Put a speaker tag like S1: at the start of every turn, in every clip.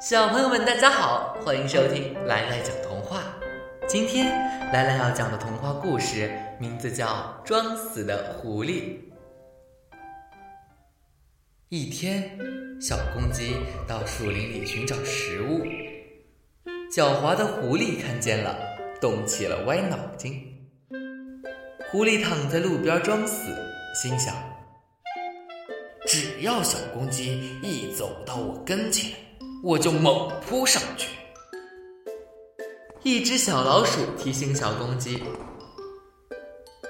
S1: 小朋友们，大家好，欢迎收听来来讲童话。今天来来要讲的童话故事名字叫《装死的狐狸》。一天，小公鸡到树林里寻找食物，狡猾的狐狸看见了，动起了歪脑筋。狐狸躺在路边装死，心想：只要小公鸡一走到我跟前。我就猛扑上去。一只小老鼠提醒小公鸡：“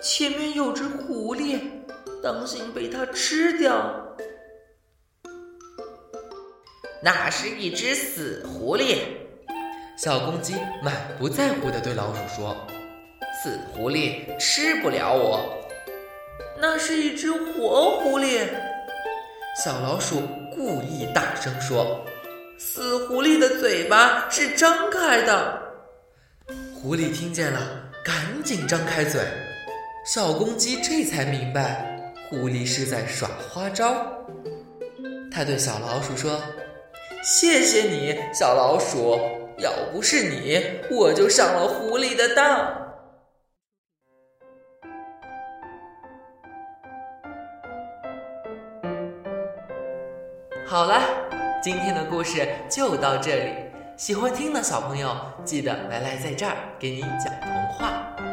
S2: 前面有只狐狸，当心被它吃掉。”
S3: 那是一只死狐狸。
S1: 小公鸡满不在乎地对老鼠说：“
S3: 死狐狸吃不了我。”
S2: 那是一只活狐狸。
S1: 小老鼠故意大声说。
S2: 死狐狸的嘴巴是张开的，
S1: 狐狸听见了，赶紧张开嘴。小公鸡这才明白，狐狸是在耍花招。他对小老鼠说：“谢谢你，小老鼠，要不是你，我就上了狐狸的当。”好了。今天的故事就到这里，喜欢听的小朋友记得来来在这儿给你讲童话。